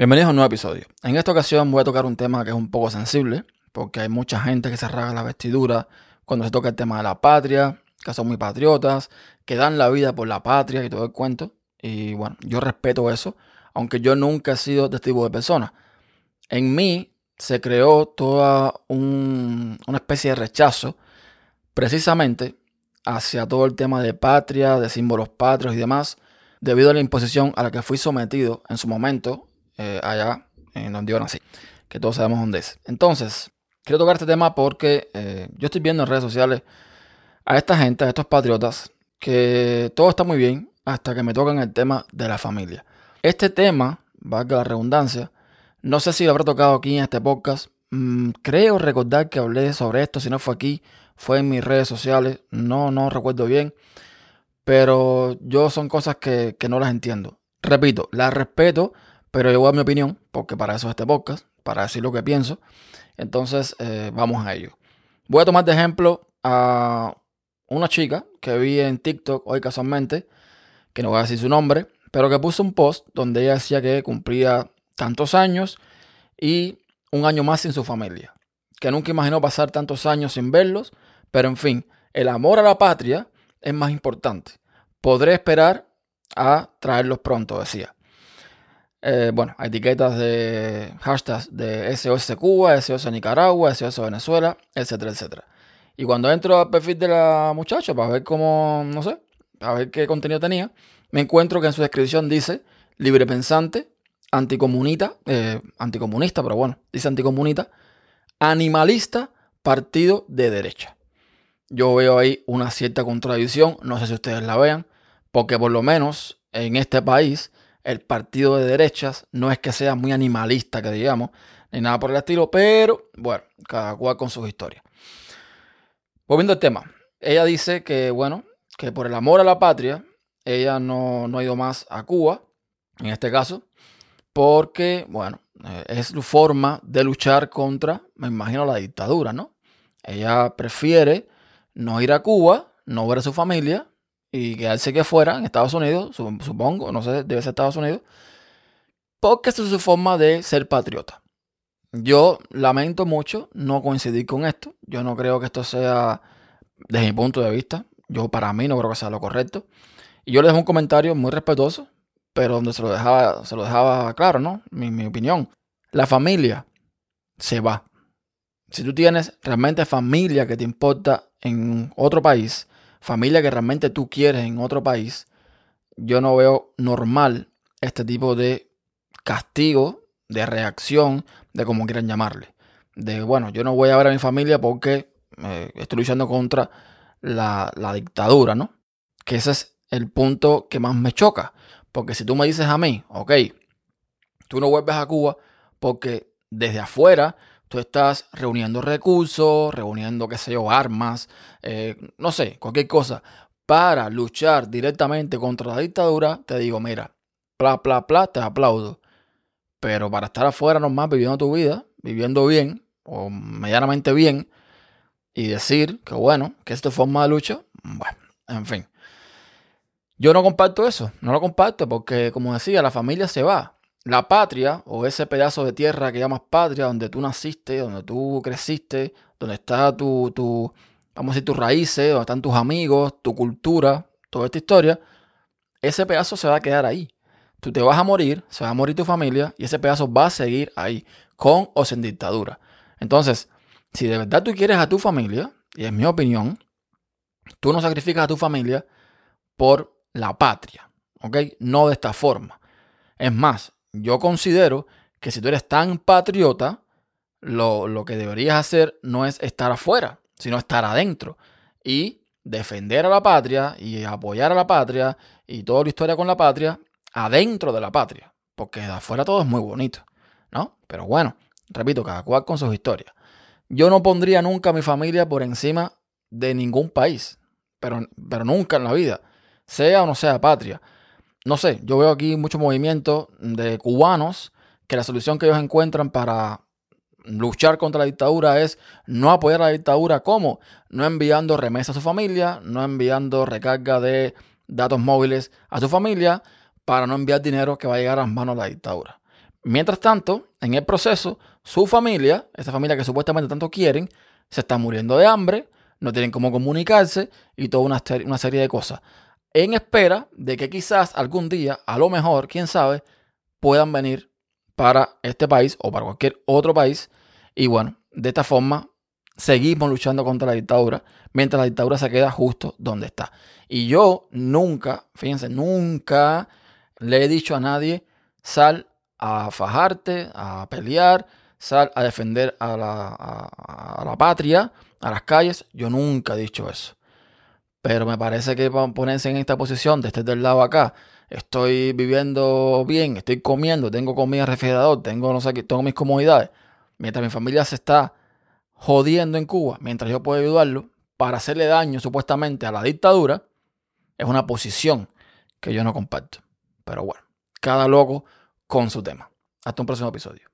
Bienvenidos a un nuevo episodio. En esta ocasión voy a tocar un tema que es un poco sensible, porque hay mucha gente que se rasga la vestidura cuando se toca el tema de la patria, que son muy patriotas, que dan la vida por la patria y todo el cuento. Y bueno, yo respeto eso, aunque yo nunca he sido de este tipo de persona. En mí se creó toda una especie de rechazo, precisamente hacia todo el tema de patria, de símbolos patrios y demás, debido a la imposición a la que fui sometido en su momento eh, allá en donde yo nací, que todos sabemos dónde es. Entonces, quiero tocar este tema porque eh, yo estoy viendo en redes sociales a esta gente, a estos patriotas, que todo está muy bien hasta que me tocan el tema de la familia. Este tema, valga la redundancia, no sé si lo habrá tocado aquí en este podcast. Mm, creo recordar que hablé sobre esto, si no fue aquí, fue en mis redes sociales, no, no recuerdo bien, pero yo son cosas que, que no las entiendo. Repito, las respeto pero yo voy a mi opinión, porque para eso es este podcast, para decir lo que pienso. Entonces, eh, vamos a ello. Voy a tomar de ejemplo a una chica que vi en TikTok hoy casualmente, que no voy a decir su nombre, pero que puso un post donde ella decía que cumplía tantos años y un año más sin su familia. Que nunca imaginó pasar tantos años sin verlos, pero en fin, el amor a la patria es más importante. Podré esperar a traerlos pronto, decía. Eh, bueno, etiquetas de hashtags de SOS Cuba, SOS Nicaragua, SOS Venezuela, etcétera, etcétera. Y cuando entro al perfil de la muchacha para ver cómo, no sé, a ver qué contenido tenía, me encuentro que en su descripción dice libre pensante, anticomunista, eh, anticomunista, pero bueno, dice anticomunista, animalista, partido de derecha. Yo veo ahí una cierta contradicción, no sé si ustedes la vean, porque por lo menos en este país el partido de derechas no es que sea muy animalista, que digamos, ni nada por el estilo, pero bueno, cada cual con sus historias. Volviendo al tema, ella dice que, bueno, que por el amor a la patria, ella no, no ha ido más a Cuba, en este caso, porque, bueno, eh, es su forma de luchar contra, me imagino, la dictadura, ¿no? Ella prefiere no ir a Cuba, no ver a su familia, y quedarse que fuera en Estados Unidos, supongo, no sé, debe ser Estados Unidos, porque es su forma de ser patriota. Yo lamento mucho no coincidir con esto. Yo no creo que esto sea, desde mi punto de vista, yo para mí no creo que sea lo correcto. Y yo le dejo un comentario muy respetuoso, pero donde se lo dejaba, se lo dejaba claro, ¿no? Mi, mi opinión. La familia se va. Si tú tienes realmente familia que te importa en otro país, familia que realmente tú quieres en otro país, yo no veo normal este tipo de castigo, de reacción, de como quieran llamarle. De, bueno, yo no voy a ver a mi familia porque eh, estoy luchando contra la, la dictadura, ¿no? Que ese es el punto que más me choca. Porque si tú me dices a mí, ok, tú no vuelves a Cuba porque desde afuera tú estás reuniendo recursos, reuniendo, qué sé yo, armas, eh, no sé, cualquier cosa, para luchar directamente contra la dictadura, te digo, mira, bla, bla, bla, te aplaudo. Pero para estar afuera nomás viviendo tu vida, viviendo bien, o medianamente bien, y decir que bueno, que es forma de lucha, bueno, en fin. Yo no comparto eso, no lo comparto porque, como decía, la familia se va la patria o ese pedazo de tierra que llamas patria, donde tú naciste, donde tú creciste, donde está tu, tu vamos a decir, tus raíces, donde están tus amigos, tu cultura, toda esta historia, ese pedazo se va a quedar ahí. Tú te vas a morir, se va a morir tu familia y ese pedazo va a seguir ahí, con o sin dictadura. Entonces, si de verdad tú quieres a tu familia, y es mi opinión, tú no sacrificas a tu familia por la patria, ¿ok? No de esta forma. Es más, yo considero que si tú eres tan patriota, lo, que deberías hacer no es estar afuera, sino estar adentro y defender a la patria y apoyar a la patria y toda la historia con la patria adentro de la patria, porque de afuera todo es muy bonito, ¿no? Pero bueno, repito, cada cual con sus historias. Yo no pondría nunca a mi familia por encima de ningún país, pero, pero nunca en la vida, sea o no sea patria no sé, yo veo aquí mucho movimiento de cubanos que la solución que ellos encuentran para luchar contra la dictadura es no apoyar a la dictadura como no enviando remesas a su familia, no enviando recarga de datos móviles a su familia para no enviar dinero que va a llegar a las manos de la dictadura. Mientras tanto, en el proceso, su familia, esa familia que supuestamente tanto quieren, se está muriendo de hambre, no tienen cómo comunicarse y toda una, una serie de cosas. En espera de que quizás algún día, a lo mejor, quién sabe, puedan venir para este país o para cualquier otro país. Y bueno, de esta forma seguimos luchando contra la dictadura, mientras la dictadura se queda justo donde está. Y yo nunca, fíjense, nunca le he dicho a nadie, sal a fajarte, a pelear, sal a defender a la, patria, a las calles. Yo nunca he dicho eso. Pero me parece que ponerse en esta posición de estar del lado acá, estoy viviendo bien, estoy comiendo, tengo comida refrigerador, tengo, no sé, tengo mis comodidades, mientras mi familia se está jodiendo en Cuba, mientras yo puedo ayudarlo para hacerle daño supuestamente a la dictadura, es una posición que yo no comparto. Pero bueno, cada loco con su tema. Hasta un próximo episodio.